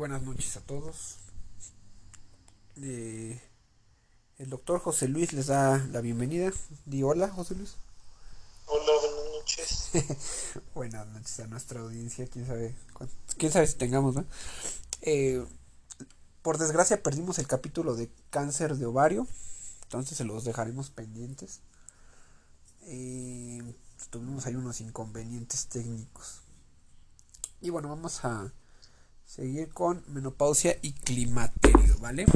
buenas noches a todos. Eh, el doctor José Luis les da la bienvenida. Di hola, José Luis. Hola, buenas noches. buenas noches a nuestra audiencia. Quién sabe, quién sabe si tengamos, ¿no? Eh, por desgracia perdimos el capítulo de cáncer de ovario. Entonces se los dejaremos pendientes. Eh, tuvimos ahí unos inconvenientes técnicos. Y bueno, vamos a seguir con menopausia y climaterio, ¿vale?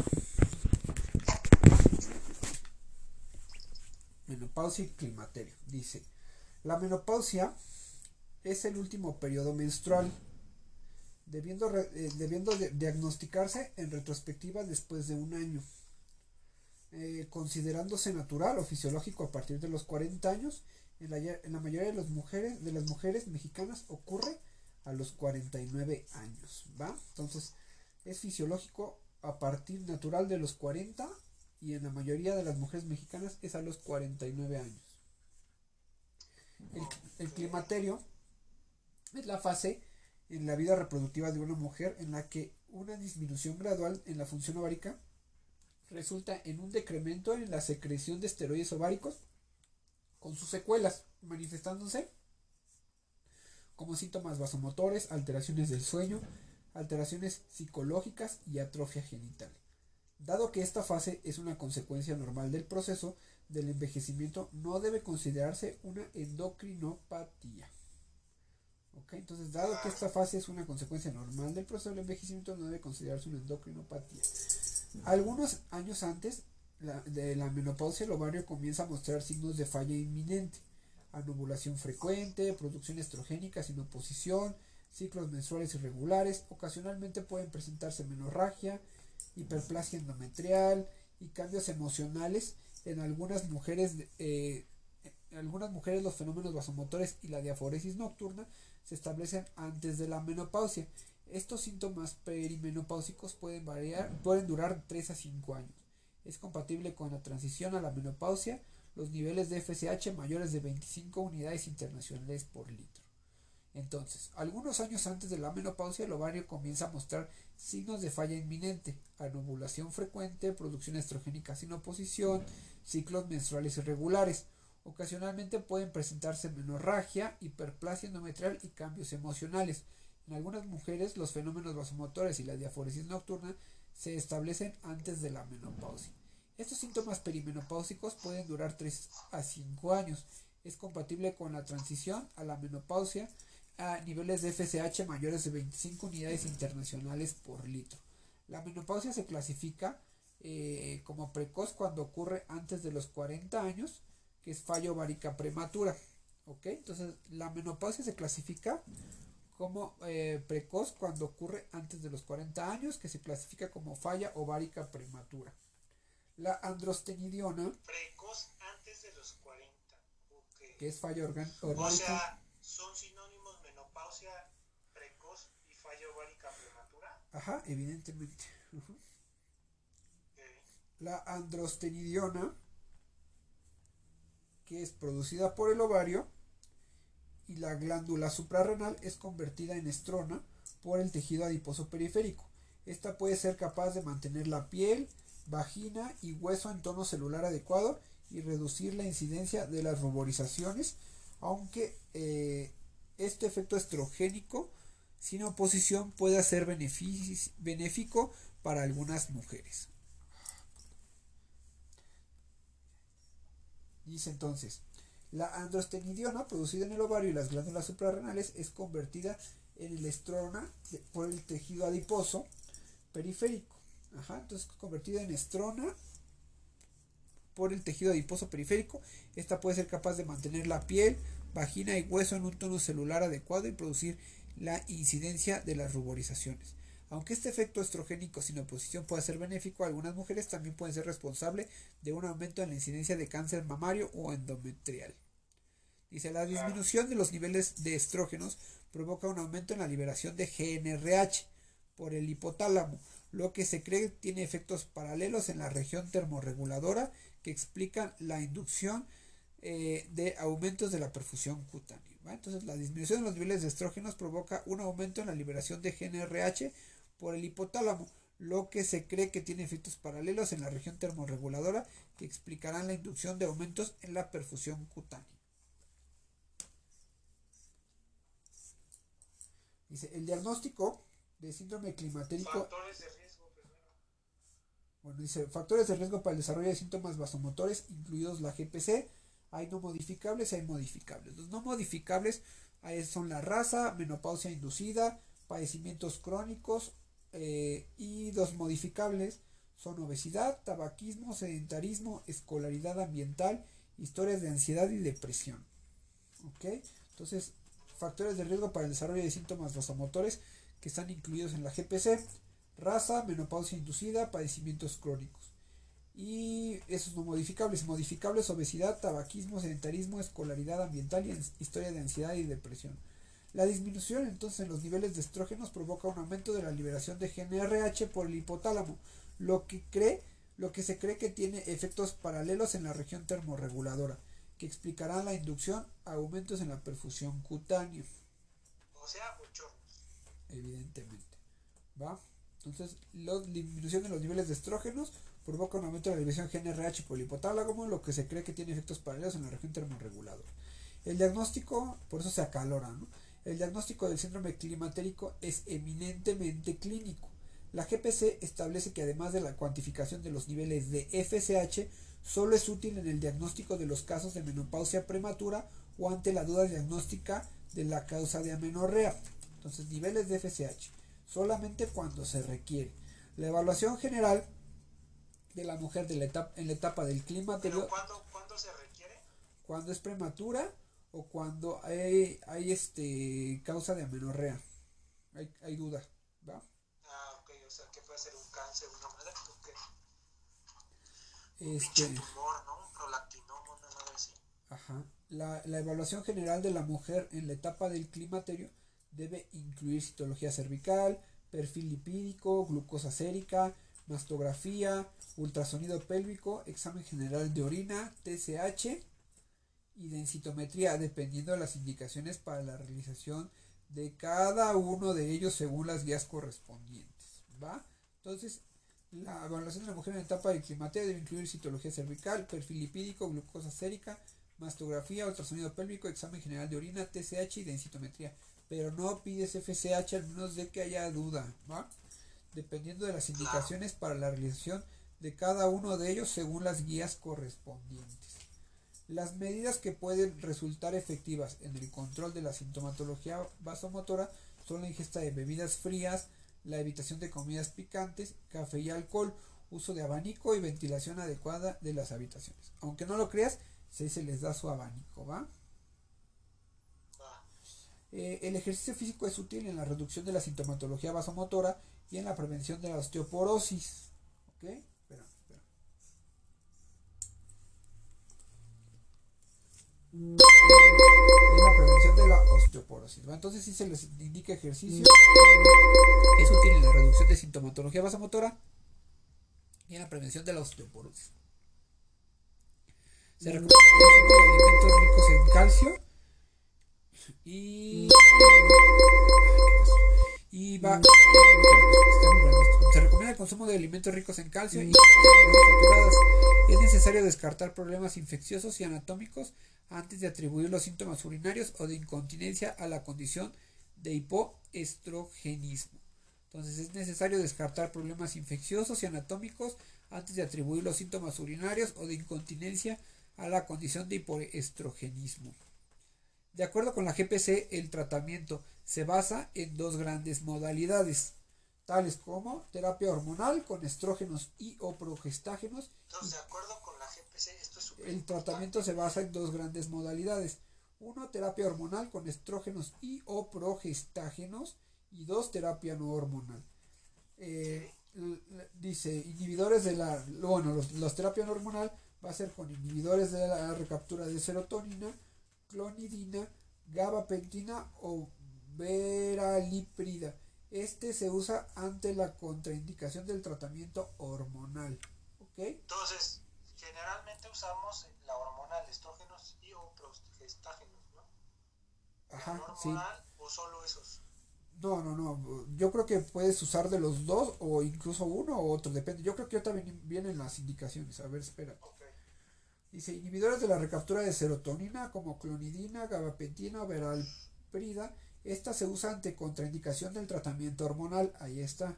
Menopausia y climaterio. Dice, la menopausia es el último periodo menstrual, debiendo, eh, debiendo diagnosticarse en retrospectiva después de un año. Eh, considerándose natural o fisiológico a partir de los 40 años, en la, en la mayoría de las mujeres, de las mujeres mexicanas ocurre a los 49 años, ¿va? Entonces, es fisiológico a partir natural de los 40 y en la mayoría de las mujeres mexicanas es a los 49 años. El, climaterio es la fase en la vida reproductiva de una mujer en la que una disminución gradual en la función ovárica resulta en un decremento en la secreción de esteroides ováricos con sus secuelas manifestándose como síntomas vasomotores, alteraciones del sueño, alteraciones psicológicas y atrofia genital. Dado que esta fase es una consecuencia normal del proceso del envejecimiento, no debe considerarse una endocrinopatía. Entonces, dado que esta fase es una consecuencia normal del proceso del envejecimiento, no debe considerarse una endocrinopatía. Algunos años antes de la menopausia, el ovario comienza a mostrar signos de falla inminente anovulación frecuente, producción estrogénica sin oposición, ciclos menstruales irregulares, ocasionalmente pueden presentarse menorragia, hiperplasia endometrial y cambios emocionales en algunas mujeres eh, algunas mujeres los fenómenos vasomotores y la diaforesis nocturna se establecen antes de la menopausia. Estos síntomas perimenopáusicos pueden variar, pueden durar 3 a 5 años. Es compatible con la transición a la menopausia los niveles de FSH mayores de 25 unidades internacionales por litro. Entonces, algunos años antes de la menopausia, el ovario comienza a mostrar signos de falla inminente, anovulación frecuente, producción estrogénica sin oposición, ciclos menstruales irregulares. Ocasionalmente pueden presentarse menorragia, hiperplasia endometrial y cambios emocionales. En algunas mujeres, los fenómenos vasomotores y la diaforesis nocturna se establecen antes de la menopausia. Estos síntomas perimenopáusicos pueden durar 3 a 5 años. Es compatible con la transición a la menopausia a niveles de FSH mayores de 25 unidades internacionales por litro. La menopausia se clasifica eh, como precoz cuando ocurre antes de los 40 años, que es fallo ovárica prematura. ¿Ok? Entonces, la menopausia se clasifica como eh, precoz cuando ocurre antes de los 40 años, que se clasifica como falla ovárica prematura. La androstenidiona. Precoz antes de los 40. Que es falla orgánica. O sea, son sinónimos menopausia precoz y falla ovárica prematura. Ajá, evidentemente. La androstenidiona, que es producida por el ovario, y la glándula suprarrenal es convertida en estrona por el tejido adiposo periférico. Esta puede ser capaz de mantener la piel, vagina y hueso en tono celular adecuado y reducir la incidencia de las ruborizaciones, aunque eh, este efecto estrogénico sin oposición puede ser benéfico para algunas mujeres. Dice entonces, la androstenidiona producida en el ovario y las glándulas suprarrenales es convertida en el estrona por el tejido adiposo periférico Ajá, entonces convertida en estrona por el tejido adiposo periférico. Esta puede ser capaz de mantener la piel, vagina y hueso en un tono celular adecuado y producir la incidencia de las ruborizaciones. Aunque este efecto estrogénico sin oposición puede ser benéfico, algunas mujeres también pueden ser responsables de un aumento en la incidencia de cáncer mamario o endometrial. Dice, la disminución de los niveles de estrógenos provoca un aumento en la liberación de GNRH por el hipotálamo, lo que se cree tiene efectos paralelos en la región termorreguladora que explican la inducción eh, de aumentos de la perfusión cutánea. Entonces, la disminución de los niveles de estrógenos provoca un aumento en la liberación de GNRH por el hipotálamo, lo que se cree que tiene efectos paralelos en la región termorreguladora que explicarán la inducción de aumentos en la perfusión cutánea. Dice, el diagnóstico de síndrome climatérico... Bueno, dice, factores de riesgo para el desarrollo de síntomas vasomotores, incluidos la GPC. Hay no modificables y hay modificables. Los no modificables son la raza, menopausia inducida, padecimientos crónicos eh, y los modificables son obesidad, tabaquismo, sedentarismo, escolaridad ambiental, historias de ansiedad y depresión. ¿Ok? Entonces, factores de riesgo para el desarrollo de síntomas vasomotores que están incluidos en la GPC, raza, menopausia inducida, padecimientos crónicos. Y esos no modificables, modificables, obesidad, tabaquismo, sedentarismo, escolaridad ambiental y historia de ansiedad y depresión. La disminución entonces en los niveles de estrógenos provoca un aumento de la liberación de GNRH por el hipotálamo, lo que cree lo que se cree que tiene efectos paralelos en la región termorreguladora, que explicarán la inducción a aumentos en la perfusión cutánea. O sea, mucho. Evidentemente. ¿Va? Entonces, la disminución de los niveles de estrógenos provoca un aumento de la liberación GNRH por el lo que se cree que tiene efectos paralelos en la región termorreguladora. El diagnóstico, por eso se acalora, ¿no? El diagnóstico del síndrome climatérico es eminentemente clínico. La GPC establece que además de la cuantificación de los niveles de FSH, solo es útil en el diagnóstico de los casos de menopausia prematura o ante la duda diagnóstica de la causa de amenorrea. Entonces, niveles de FSH, solamente cuando se requiere. La evaluación general de la mujer de la etapa, en la etapa del climaterio. ¿Pero cuándo, cuándo se requiere? Cuando es prematura o cuando hay, hay este causa de amenorrea. Hay, hay duda, ¿va? Ah, ok, o sea, que puede ser un cáncer, una madre, ok. Este, Pinche tumor, ¿no? Un prolactinoma, una madre así. ajá. La, la evaluación general de la mujer en la etapa del climaterio debe incluir citología cervical, perfil lipídico, glucosa sérica, mastografía, ultrasonido pélvico, examen general de orina, TSH y densitometría, dependiendo de las indicaciones para la realización de cada uno de ellos según las guías correspondientes. ¿Va? Entonces, la evaluación de la mujer en etapa del climaterio debe incluir citología cervical, perfil lipídico, glucosa sérica, mastografía, ultrasonido pélvico, examen general de orina, TSH y densitometría. Pero no pides FSH al menos de que haya duda, ¿va? Dependiendo de las indicaciones para la realización de cada uno de ellos según las guías correspondientes. Las medidas que pueden resultar efectivas en el control de la sintomatología vasomotora son la ingesta de bebidas frías, la evitación de comidas picantes, café y alcohol, uso de abanico y ventilación adecuada de las habitaciones. Aunque no lo creas, si se les da su abanico. Va. Eh, el ejercicio físico es útil en la reducción de la sintomatología vasomotora y en la prevención de la osteoporosis. ¿Ok? Espera, espera. En la prevención de la osteoporosis. Entonces, si se les indica ejercicio, es útil en la reducción de sintomatología vasomotora y en la prevención de la osteoporosis. Se recomienda el alimentos ricos en calcio y y va se recomienda el consumo de alimentos ricos en calcio y saturadas. Es necesario descartar problemas infecciosos y anatómicos antes de atribuir los síntomas urinarios o de incontinencia a la condición de hipoestrogenismo. Entonces es necesario descartar problemas infecciosos y anatómicos antes de atribuir los síntomas urinarios o de incontinencia a la condición de hipoestrogenismo. De acuerdo con la GPC, el tratamiento se basa en dos grandes modalidades, tales como terapia hormonal con estrógenos y o progestágenos. Entonces, de acuerdo con la GPC, esto es El tratamiento se basa en dos grandes modalidades. Uno, terapia hormonal con estrógenos y o progestágenos. Y dos, terapia no hormonal. Eh, dice, inhibidores de la... Bueno, los, los terapia no hormonal va a ser con inhibidores de la recaptura de serotonina, clonidina, gabapentina o veraliprida. Este se usa ante la contraindicación del tratamiento hormonal. ¿Ok? Entonces, generalmente usamos la hormonal, estrógenos y o progestágenos, ¿no? Ajá, ¿La sí. hormonal o solo esos? No, no, no. Yo creo que puedes usar de los dos o incluso uno o otro, depende. Yo creo que ahorita vienen, vienen las indicaciones. A ver, espera. Dice, inhibidores de la recaptura de serotonina como clonidina, gabapentina o veralprida. Esta se usa ante contraindicación del tratamiento hormonal. Ahí está.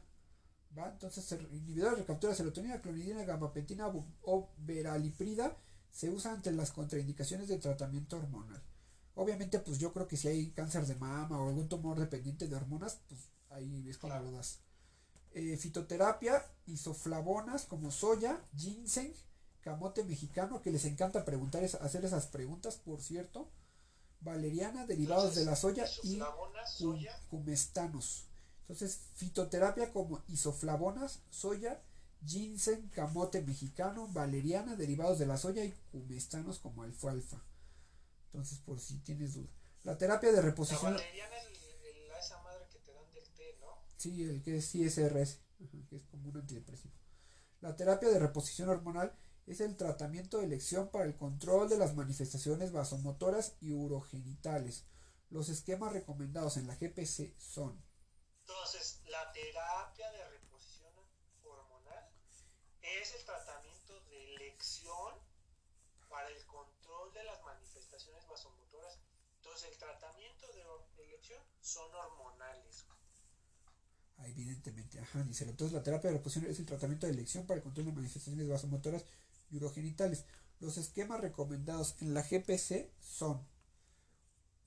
¿Va? Entonces, inhibidores de recaptura de serotonina, clonidina, gabapentina o- veraliprida se usa ante las contraindicaciones del tratamiento hormonal. Obviamente, pues yo creo que si hay cáncer de mama o algún tumor dependiente de hormonas, pues ahí es cuando lo das. Eh, fitoterapia, isoflavonas como soya, ginseng, camote mexicano, que les encanta preguntar, hacer esas preguntas, por cierto. Valeriana, derivados de la soya y cum- soya. cumestanos. Entonces, fitoterapia como isoflavonas, soya, ginseng, camote mexicano, valeriana, derivados de la soya y cumestanos como alfalfa. Entonces, por si tienes duda. La terapia de La reposición. valeriana es el- el- esa madre que te dan del té, ¿no? Sí, el que es ISRS, que es como un antidepresivo. La terapia de reposición hormonal es el tratamiento de elección para el control de las manifestaciones vasomotoras y urogenitales. Los esquemas recomendados en la GPC son Entonces, la terapia de reposición hormonal es el tratamiento de elección para el control de las manifestaciones vasomotoras. Entonces, el tratamiento de elección son hormonales. Ah, evidentemente, ajá, dice. Entonces la terapia de reposición es el tratamiento de elección para el control de manifestaciones vasomotoras urogenitales. Los esquemas recomendados en la GPC son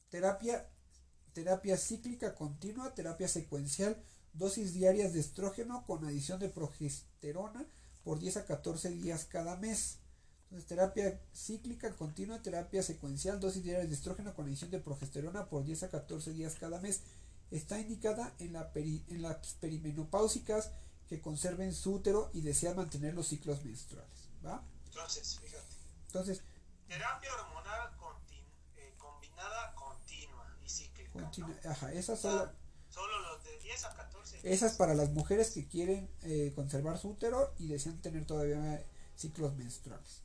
terapia, terapia cíclica continua, terapia secuencial, dosis diarias de estrógeno con adición de progesterona por 10 a 14 días cada mes. Entonces, terapia cíclica continua, terapia secuencial, dosis diarias de estrógeno con adición de progesterona por 10 a 14 días cada mes está indicada en, en las perimenopáusicas que conserven su útero y desean mantener los ciclos menstruales. ¿Va? Entonces, fíjate. Entonces, Terapia hormonal eh, combinada continua y cíclica. ajá, esas son la- Solo los de 10 a 14 días. esas para las mujeres que quieren eh, conservar su útero y desean tener todavía ciclos menstruales.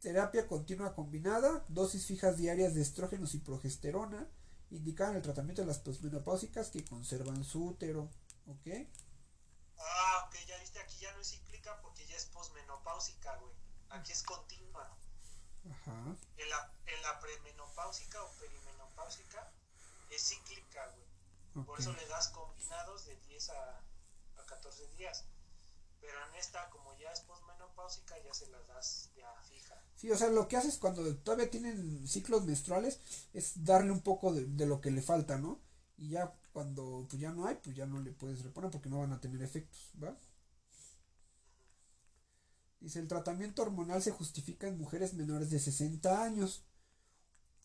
Terapia continua combinada, dosis fijas diarias de estrógenos y progesterona, indicaban el tratamiento de las posmenopáusicas que conservan su útero. ¿Ok? Ah, ok, ya viste, aquí ya no es porque ya es posmenopáusica, güey. Aquí es continua. Ajá. En la, en la premenopáusica o perimenopáusica es cíclica, güey. Por eso le das combinados de 10 a, a 14 días. Pero en esta, como ya es posmenopáusica, ya se las das ya fija. Sí, o sea, lo que haces cuando todavía tienen ciclos menstruales es darle un poco de, de lo que le falta, ¿no? Y ya cuando pues ya no hay, pues ya no le puedes reponer porque no van a tener efectos, ¿va? Dice, el tratamiento hormonal se justifica en mujeres menores de 60 años.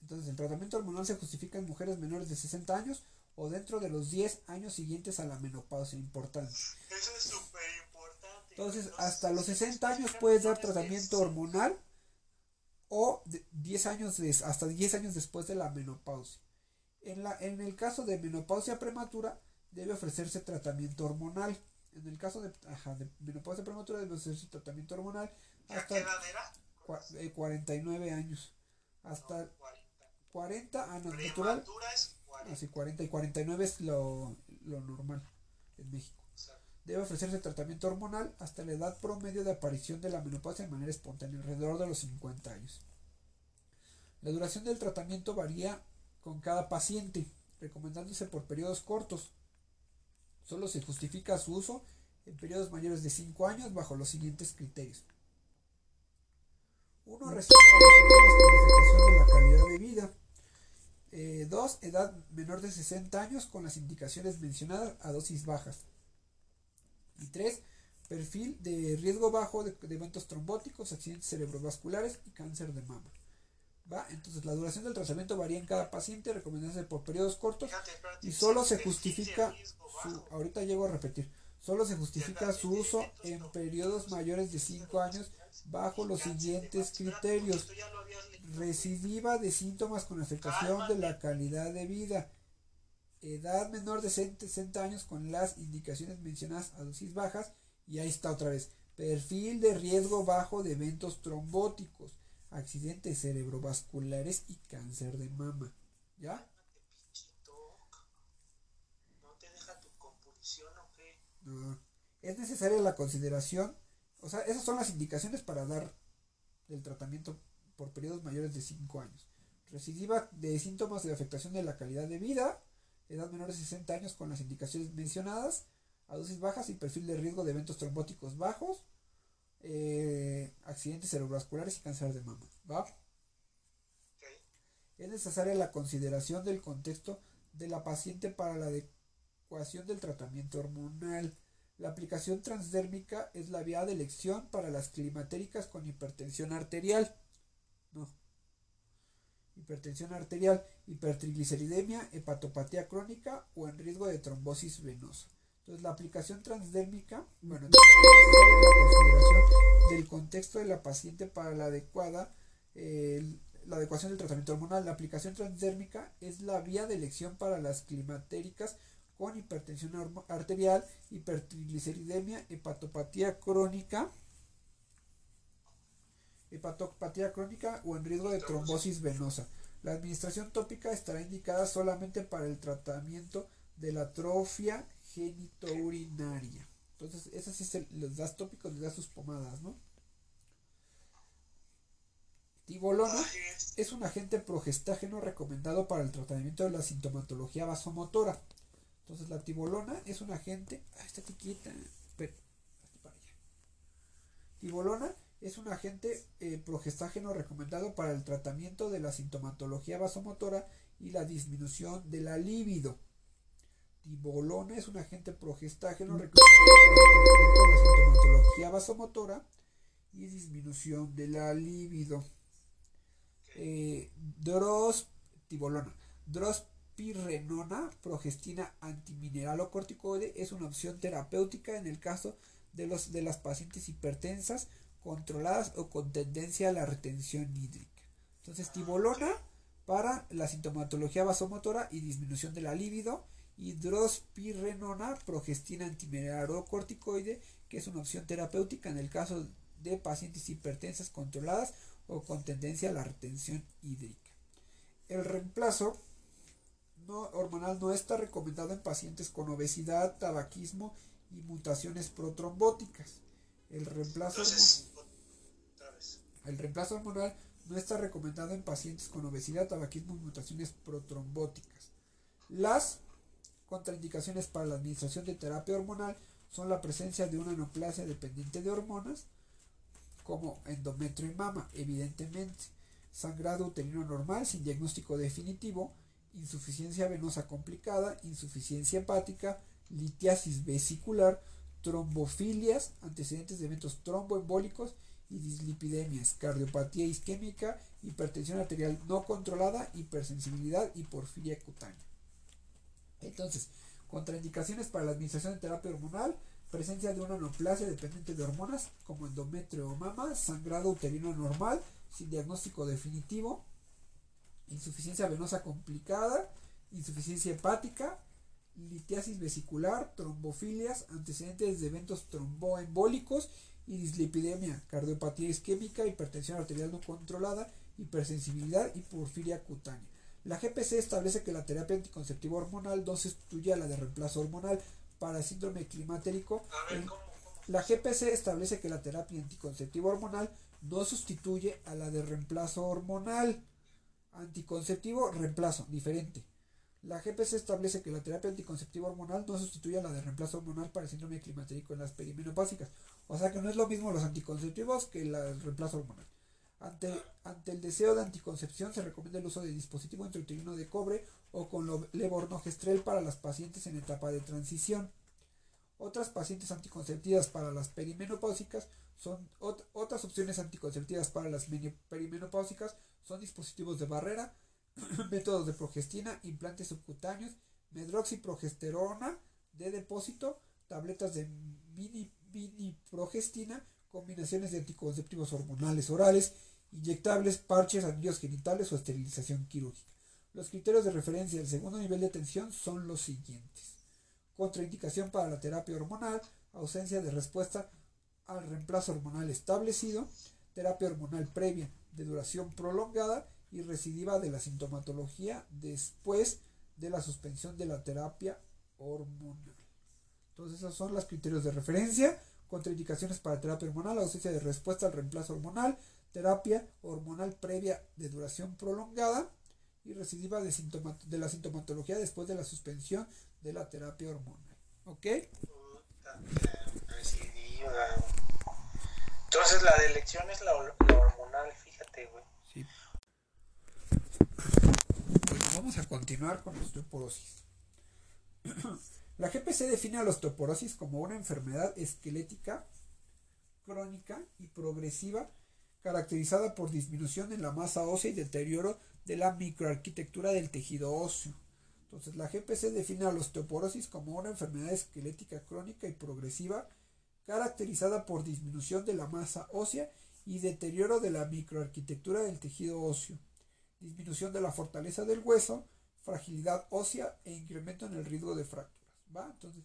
Entonces, el tratamiento hormonal se justifica en mujeres menores de 60 años o dentro de los 10 años siguientes a la menopausia, importante. Eso es súper importante. Entonces, hasta los se 60 años puedes dar de tratamiento hormonal o de- 10 años des- hasta 10 años después de la menopausia. En, la, en el caso de menopausia prematura, debe ofrecerse tratamiento hormonal. En el caso de, ajá, de menopausia prematura, debe ofrecerse tratamiento hormonal ¿Ya hasta qué edad era? cua- eh, 49 años. Hasta No, 40. 40 años natural. Prematura es 40. Así 40 y 49 es lo, lo normal en México. Exacto. Debe ofrecerse tratamiento hormonal hasta la edad promedio de aparición de la menopausia de manera espontánea, alrededor de los 50 años. La duración del tratamiento varía con cada paciente, recomendándose por periodos cortos. Solo se justifica su uso en periodos mayores de 5 años bajo los siguientes criterios. Uno, síntomas con de la calidad de vida. Eh, dos, edad menor de 60 años con las indicaciones mencionadas a dosis bajas. Y tres, perfil de riesgo bajo de eventos trombóticos, accidentes cerebrovasculares y cáncer de mama. ¿Va? Entonces la duración del tratamiento varía en cada paciente, recomendándose por periodos cortos y solo se justifica su, ahorita llego a repetir, solo se justifica su uso en periodos mayores de 5 años bajo los siguientes criterios. Recidiva de síntomas con afectación de la calidad de vida. Edad menor de 60 años con las indicaciones mencionadas a dosis bajas. Y ahí está otra vez. Perfil de riesgo bajo de eventos trombóticos, accidentes cerebrovasculares y cáncer de mama. ¿Ya? Pinche toc. infección o qué? No. Es necesaria la consideración, o sea, esas son las indicaciones para dar el tratamiento por periodos mayores de 5 años. Recidiva de síntomas de afectación de la calidad de vida, edad menor de 60 años con las indicaciones mencionadas, a dosis bajas y perfil de riesgo de eventos trombóticos bajos, eh, accidentes cerebrovasculares y cáncer de mama. ¿Va? Es necesaria la consideración del contexto de la paciente para la adecuación del tratamiento hormonal. La aplicación transdérmica es la vía de elección para las climatéricas con hipertensión arterial. No. Hipertensión arterial, hipertrigliceridemia, hepatopatía crónica o en riesgo de trombosis venosa. Entonces, la aplicación transdérmica, bueno, la consideración del contexto de la paciente para la adecuada, la adecuación del tratamiento hormonal. La aplicación transdérmica es la vía de elección para las climatéricas con hipertensión arterial, hipertrigliceridemia, hepatopatía crónica, hepatopatía crónica o en riesgo de trombosis venosa. La administración tópica estará indicada solamente para el tratamiento de la atrofia genitourinaria. Entonces, esas sí les das tópicos, les das sus pomadas, ¿no? Tibolona es un agente progestágeno recomendado para el tratamiento de la sintomatología vasomotora. Entonces la tibolona es un agente... Ah, está quieta. Tibolona es un agente eh, progestágeno recomendado para el tratamiento de la sintomatología vasomotora y la disminución de la libido. Tibolona es un agente progestágeno recomendado para el tratamiento de la sintomatología vasomotora y disminución de la libido. Eh, drospibolona. Drospirenona, progestina antimineralocorticoide, es una opción terapéutica en el caso de, los, de las pacientes hipertensas, controladas o con tendencia a la retención hídrica. Entonces, tibolona para la sintomatología vasomotora y disminución de la libido. Y drospirenona, progestina antimineralocorticoide, que es una opción terapéutica en el caso de pacientes hipertensas controladas o con tendencia a la retención hídrica. El reemplazo no, hormonal no está recomendado en pacientes con obesidad, tabaquismo y mutaciones protrombóticas. El reemplazo, el reemplazo hormonal no está recomendado en pacientes con obesidad, tabaquismo y mutaciones protrombóticas. Las contraindicaciones para la administración de terapia hormonal son la presencia de una neoplasia dependiente de hormonas, como endometrio y mama, evidentemente, sangrado uterino normal sin diagnóstico definitivo, insuficiencia venosa complicada, insuficiencia hepática, litiasis vesicular, trombofilias, antecedentes de eventos tromboembólicos y dislipidemias, cardiopatía isquémica, hipertensión arterial no controlada, hipersensibilidad y porfiria cutánea. Entonces, contraindicaciones para la administración de terapia hormonal, presencia de una neoplasia dependiente de hormonas como endometrio o mama, sangrado uterino normal sin diagnóstico definitivo, insuficiencia venosa complicada, insuficiencia hepática, litiasis vesicular, trombofilias, antecedentes de eventos tromboembólicos y dislipidemia, cardiopatía isquémica, hipertensión arterial no controlada, hipersensibilidad y porfiria cutánea. La GPC establece que la terapia anticonceptiva hormonal no sustituye a la de reemplazo hormonal, para síndrome climatérico. La GPC establece que la terapia anticonceptiva hormonal no sustituye a la de reemplazo hormonal. Anticonceptivo, reemplazo, diferente. La GPC establece que la terapia anticonceptiva hormonal no sustituye a la de reemplazo hormonal para síndrome climatérico en las perimenopáusicas. O sea que no es lo mismo los anticonceptivos que el reemplazo hormonal. Ante, ante el deseo de anticoncepción se recomienda el uso de dispositivo intrauterino de cobre o con levornogestrel para las pacientes en etapa de transición. Otras pacientes anticonceptivas para las perimenopáusicas son otras opciones anticonceptivas para las perimenopáusicas son dispositivos de barrera, métodos de progestina, implantes subcutáneos, medroxiprogesterona de depósito, tabletas de mini, mini progestina, combinaciones de anticonceptivos hormonales orales, inyectables, parches, anillos genitales o esterilización quirúrgica. Los criterios de referencia del segundo nivel de atención son los siguientes. Contraindicación para la terapia hormonal, ausencia de respuesta al reemplazo hormonal establecido, terapia hormonal previa de duración prolongada y recidiva de la sintomatología después de la suspensión de la terapia hormonal. Entonces esos son los criterios de referencia, contraindicaciones para terapia hormonal, ausencia de respuesta al reemplazo hormonal, terapia hormonal previa de duración prolongada y recidiva de, de la sintomatología después de la suspensión de la terapia hormonal. ¿Ok? Entonces la de elección es la, hormonal, fíjate, güey. Sí. Bueno, vamos a continuar con la osteoporosis. la GPC define a la osteoporosis como una enfermedad esquelética crónica y progresiva caracterizada por disminución en la masa ósea y deterioro de la microarquitectura del tejido óseo. Entonces, la GPC define a la osteoporosis como una enfermedad esquelética crónica y progresiva caracterizada por disminución de la masa ósea y deterioro de la microarquitectura del tejido óseo, disminución de la fortaleza del hueso, fragilidad ósea e incremento en el riesgo de fracturas. ¿va? Entonces,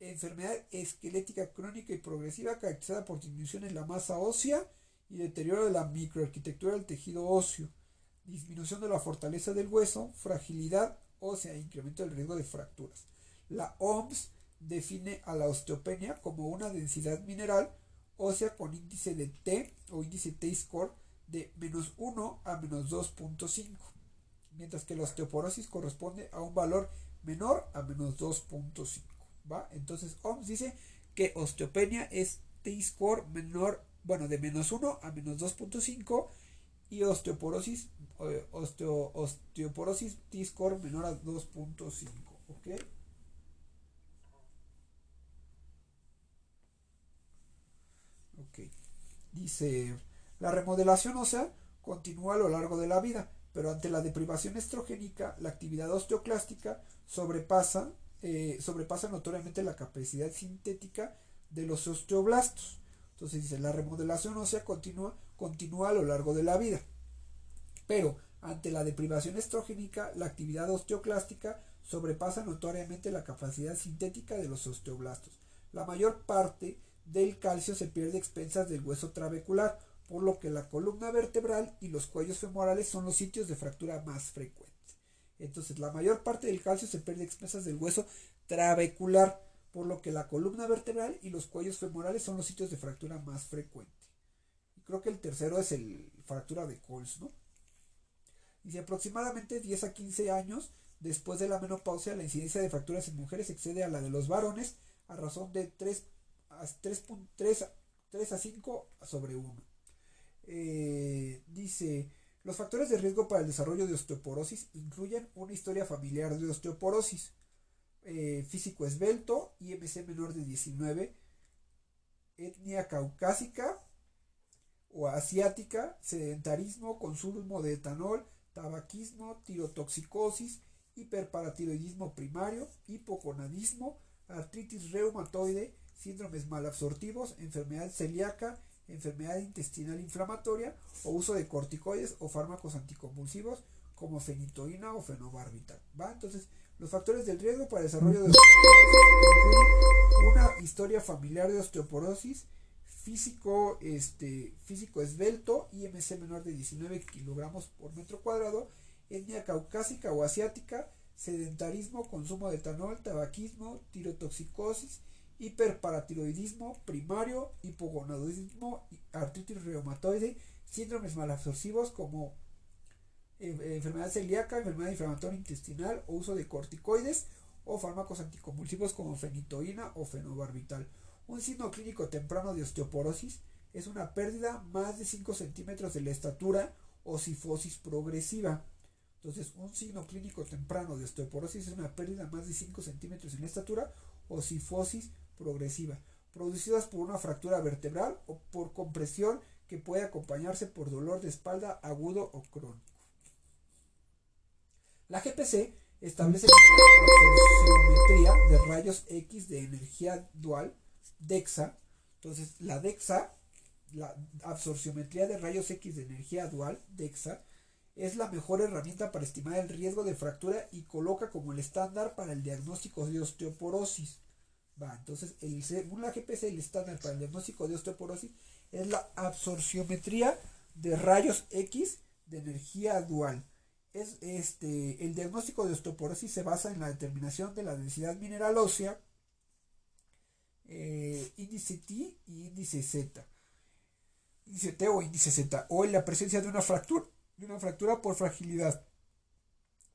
enfermedad esquelética crónica y progresiva caracterizada por disminución en la masa ósea y deterioro de la microarquitectura del tejido óseo, disminución de la fortaleza del hueso, fragilidad ósea incremento del riesgo de fracturas. La OMS define a la osteopenia como una densidad mineral ósea con índice de T o índice T-score de menos 1 a menos 2.5, mientras que la osteoporosis corresponde a un valor menor a menos 2.5. ¿va? Entonces OMS dice que osteopenia es T-score menor, bueno, de menos 1 a menos 2.5 y osteoporosis, eh, osteoporosis T-score menor a 2.5. ¿ok? Dice, la remodelación ósea continúa a lo largo de la vida, pero ante la deprivación estrogénica, la actividad osteoclástica sobrepasa, eh, sobrepasa notoriamente la capacidad sintética de los osteoblastos. Entonces dice, la remodelación ósea continúa, continúa a lo largo de la vida, pero ante la deprivación estrogénica, la actividad osteoclástica sobrepasa notoriamente la capacidad sintética de los osteoblastos. La mayor parte del calcio se pierde a expensas del hueso trabecular, por lo que la columna vertebral y los cuellos femorales son los sitios de fractura más frecuentes. Entonces, la mayor parte del calcio se pierde a expensas del hueso trabecular, por lo que la columna vertebral y los cuellos femorales son los sitios de fractura más frecuentes. Y creo que el tercero es el fractura de Coles, ¿no? Dice aproximadamente 10 a 15 años después de la menopausia, la incidencia de fracturas en mujeres excede a la de los varones a razón de 3 3, a 5 sobre 1. Eh, dice, los factores de riesgo para el desarrollo de osteoporosis incluyen una historia familiar de osteoporosis, eh, físico esbelto, IMC menor de 19, etnia caucásica o asiática, sedentarismo, consumo de etanol, tabaquismo, tirotoxicosis, hiperparatiroidismo primario, hipoconadismo, artritis reumatoide, síndromes malabsortivos, enfermedad celíaca, enfermedad intestinal inflamatoria o uso de corticoides o fármacos anticonvulsivos como fenitoína o fenobarbital. ¿va? Entonces, los factores del riesgo para desarrollo de osteoporosis una historia familiar de osteoporosis, físico, este, físico esbelto, IMC menor de 19 kilogramos por metro cuadrado, etnia caucásica o asiática, sedentarismo, consumo de etanol, tabaquismo, tirotoxicosis, hiperparatiroidismo primario, hipogonadismo, artritis reumatoide, síndromes malabsorbivos como eh, enfermedad celíaca, enfermedad inflamatoria intestinal o uso de corticoides o fármacos anticonvulsivos como fenitoína o fenobarbital. Un signo clínico temprano de osteoporosis es una pérdida más de 5 centímetros de la estatura o sifosis progresiva. Entonces, un signo clínico temprano de osteoporosis es una pérdida más de 5 centímetros en la estatura o sifosis progresiva, producidas por una fractura vertebral o por compresión que puede acompañarse por dolor de espalda agudo o crónico. La GPC establece la absorciometría de rayos X de energía dual, DEXA. Entonces, la DEXA, la absorciometría de rayos X de energía dual, DEXA, es la mejor herramienta para estimar el riesgo de fractura y coloca como el estándar para el diagnóstico de osteoporosis. Va, entonces, el, según la GPC, el estándar para el diagnóstico de osteoporosis es la absorciometría de rayos X de energía dual. Es, este, el diagnóstico de osteoporosis se basa en la determinación de la densidad mineral ósea índice T y índice Z. Índice T o índice Z. O en la presencia de una fractura, de una fractura por fragilidad.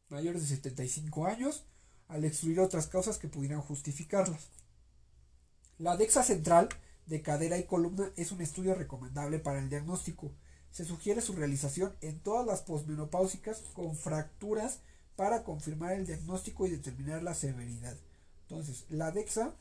Mayores de 75 años, al excluir otras causas que pudieran justificarlas. La DEXA central de cadera y columna es un estudio recomendable para el diagnóstico. Se sugiere su realización en todas las posmenopáusicas con fracturas para confirmar el diagnóstico y determinar la severidad. Entonces, la DEXA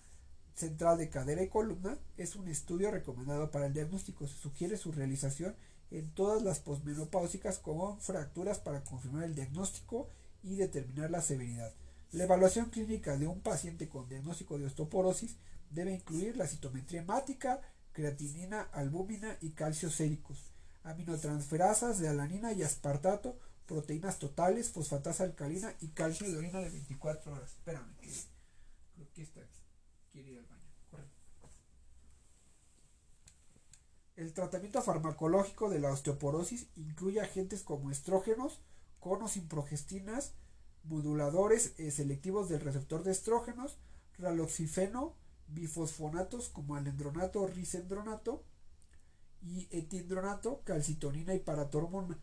central de cadera y columna es un estudio recomendado para el diagnóstico. Se sugiere su realización en todas las posmenopáusicas con fracturas para confirmar el diagnóstico y determinar la severidad. La evaluación clínica de un paciente con diagnóstico de osteoporosis debe incluir la citometría hemática, creatinina, albúmina y calcio séricos, aminotransferasas de alanina y aspartato, proteínas totales, fosfatasa alcalina y calcio de orina de 24 horas. Espérame, creo que está El tratamiento farmacológico de la osteoporosis incluye agentes como estrógenos, conos progestinas, moduladores eh, selectivos del receptor de estrógenos, raloxifeno, bifosfonatos como alendronato, risendronato y etindronato, calcitonina y paratormona.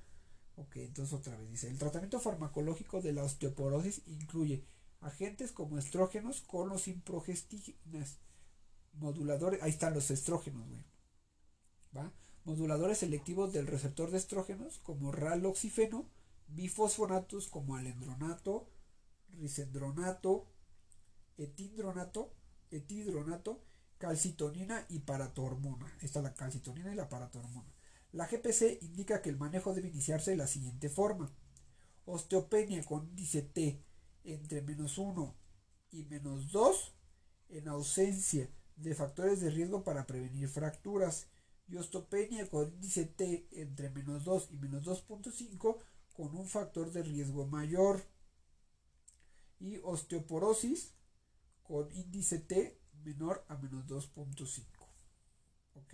Ok, entonces otra vez dice, el tratamiento farmacológico de la osteoporosis incluye agentes como estrógenos con los improgestinas, moduladores, ahí están los estrógenos, güey. ¿Va? Moduladores selectivos del receptor de estrógenos como raloxifeno, bifosfonatos como alendronato, risendronato, etindronato, etidronato, calcitonina y paratormona. Esta es la calcitonina y la paratormona. La GPC indica que el manejo debe iniciarse de la siguiente forma. Osteopenia con índice T entre menos 1 y menos 2 en ausencia de factores de riesgo para prevenir fracturas y osteopenia con índice T entre menos 2 y menos 2.5 con un factor de riesgo mayor y osteoporosis con índice T menor a menos 2.5 ¿ok?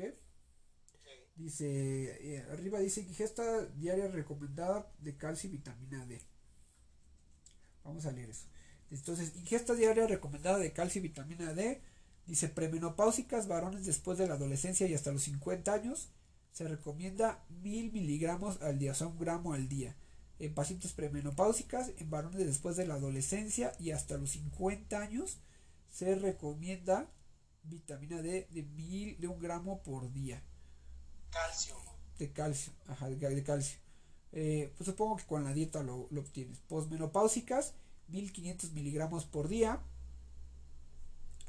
Dice, eh, arriba dice ingesta diaria recomendada de calcio y vitamina D. Vamos a leer eso. Entonces, ingesta diaria recomendada de calcio y vitamina D. Dice, premenopáusicas, varones después de la adolescencia y hasta los 50 años, se recomienda 1000 miligramos al día, o sea, un gramo al día. En pacientes premenopáusicas, en varones después de la adolescencia y hasta los 50 años, se recomienda vitamina D de, mil, de un gramo por día. Calcio. De calcio, ajá, de, calcio. Eh, pues supongo que con la dieta lo, lo obtienes. Posmenopáusicas, 1500 miligramos por día.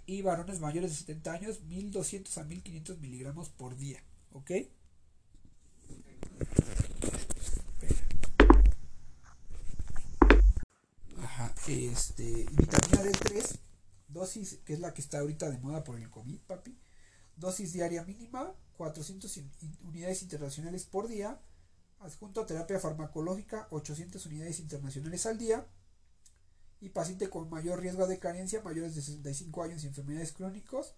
Y varones mayores de 70 años, 1200 a 1500 miligramos por día. ¿Ok? Ajá, este, vitamina D3, dosis, que es la que está ahorita de moda por el COVID, papi. Dosis diaria mínima, 400 unidades internacionales por día. Adjunto a terapia farmacológica, 800 unidades internacionales al día. Y paciente con mayor riesgo de carencia, mayores de 65 años y enfermedades crónicos,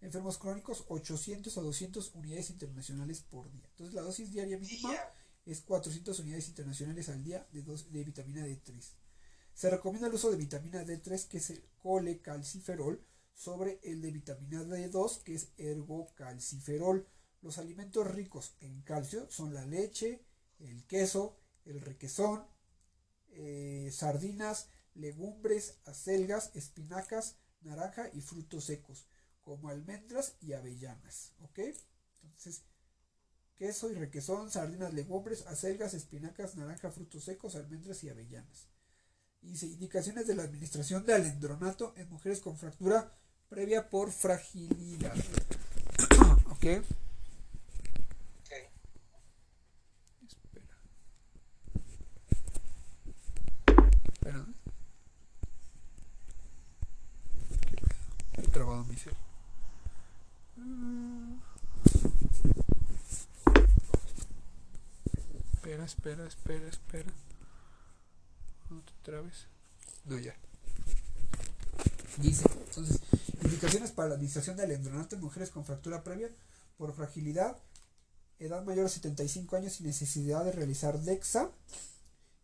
enfermos crónicos, 800 a 200 unidades internacionales por día. Entonces la dosis diaria mínima es 400 unidades internacionales al día de, de vitamina D3. Se recomienda el uso de vitamina D3 que es el colecalciferol sobre el de vitamina D2 que es ergocalciferol. Los alimentos ricos en calcio son la leche, el queso, el requesón, eh, sardinas, legumbres, acelgas, espinacas, naranja y frutos secos, como almendras y avellanas. ¿Ok? Entonces, queso y requesón, sardinas, legumbres, acelgas, espinacas, naranja, frutos secos, almendras y avellanas. Dice, indicaciones de la administración de alendronato en mujeres con fractura previa por fragilidad. ¿Ok? Espera. Espera. He Espera, espera, espera, espera. No te trabes. No, ya. Dice, entonces, indicaciones para la administración del endronato en mujeres con fractura previa por fragilidad, edad mayor de 75 años y necesidad de realizar DEXA,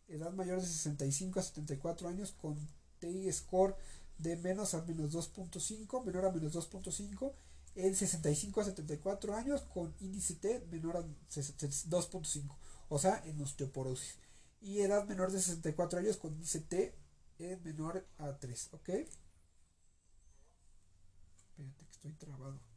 edad mayor de 65 a 74 años con TI score de menos a menos 2.5, menor a menos 2.5 en 65 a 74 años con índice T menor a 2.5, o sea, en osteoporosis. Y edad menor de 64 años con índice T en menor a 3, ¿ok? Espérate que estoy trabado.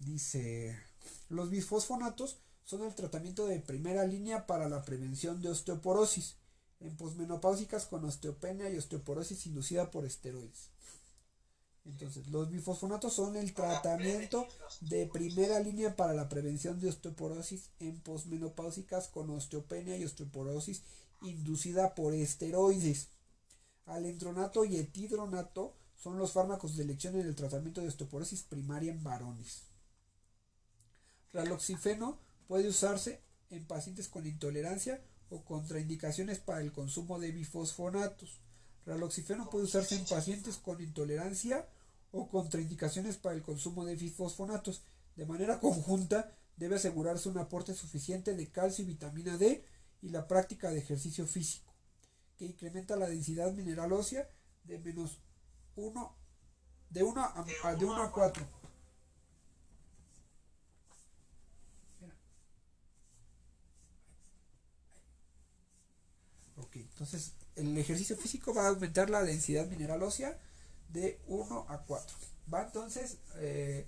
Dice los bisfosfonatos son el tratamiento de primera línea para la prevención de osteoporosis en posmenopáusicas con osteopenia y osteoporosis inducida por esteroides. Entonces, los bifosfonatos son el tratamiento de primera línea para la prevención de osteoporosis en posmenopáusicas con osteopenia y osteoporosis inducida por esteroides. Alendronato y etidronato son los fármacos de elección en el tratamiento de osteoporosis primaria en varones. Raloxifeno puede usarse en pacientes con intolerancia o contraindicaciones para el consumo de bifosfonatos. Raloxifeno puede usarse en pacientes con intolerancia o contraindicaciones para el consumo de bifosfonatos. De manera conjunta, debe asegurarse un aporte suficiente de calcio y vitamina D y la práctica de ejercicio físico, que incrementa la densidad mineral ósea de menos 1 de 1 a, de 1 a 4 Entonces, el ejercicio físico va a aumentar la densidad mineral ósea de 1 a 4. ¿va? Entonces, eh,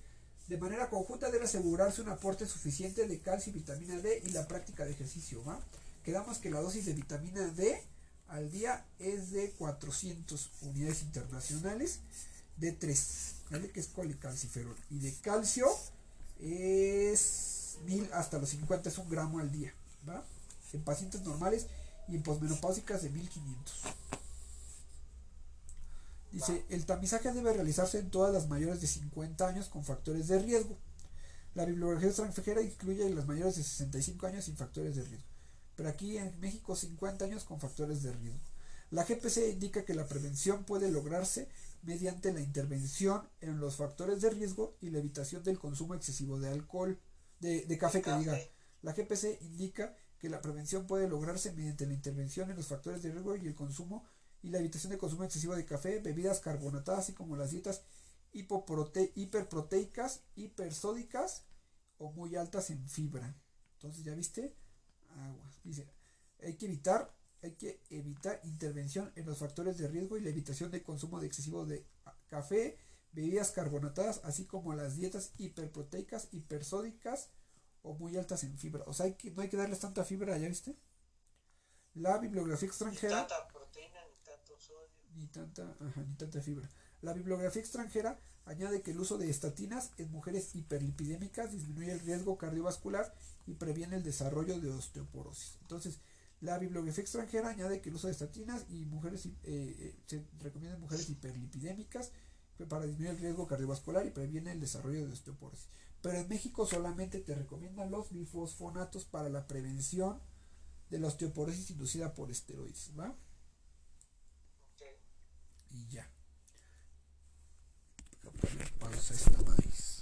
de manera conjunta debe asegurarse un aporte suficiente de calcio y vitamina D y la práctica de ejercicio. ¿va? Quedamos que la dosis de vitamina D al día es de 400 unidades internacionales de 3, ¿vale? que es colicalciferol. Y de calcio es 1000 hasta los 50, es un gramo al día. ¿va? En pacientes normales y en posmenopáusicas de 1500. Dice, el tamizaje debe realizarse en todas las mayores de 50 años con factores de riesgo. La bibliografía extranjera incluye las mayores de 65 años sin factores de riesgo. Pero aquí en México 50 años con factores de riesgo. La GPC indica que la prevención puede lograrse mediante la intervención en los factores de riesgo y la evitación del consumo excesivo de alcohol, de, de café que diga. La GPC indica que la prevención puede lograrse mediante la intervención en los factores de riesgo y el consumo y la evitación de consumo excesivo de café, bebidas carbonatadas, así como las dietas hiperproteicas, hipersódicas o muy altas en fibra. Entonces, ¿ya viste? Aguas. Dice, hay que evitar, hay que evitar intervención en los factores de riesgo y la evitación de consumo de excesivo de café, bebidas carbonatadas, así como las dietas hiperproteicas, hipersódicas o muy altas en fibra. O sea, hay que, no hay que darles tanta fibra, ¿ya viste? La bibliografía extranjera. Ni tanta proteína, ni tanto sodio. Ni tanta, ajá, ni tanta fibra. La bibliografía extranjera añade que el uso de estatinas en mujeres hiperlipidémicas disminuye el riesgo cardiovascular y previene el desarrollo de osteoporosis. Entonces, la bibliografía extranjera añade que el uso de estatinas y mujeres eh, eh, se recomienda en mujeres hiperlipidémicas para disminuir el riesgo cardiovascular y previene el desarrollo de osteoporosis. Pero en México solamente te recomiendan los bifosfonatos para la prevención de la osteoporosis inducida por esteroides, ¿va? Y ya. Pausa esta maíz.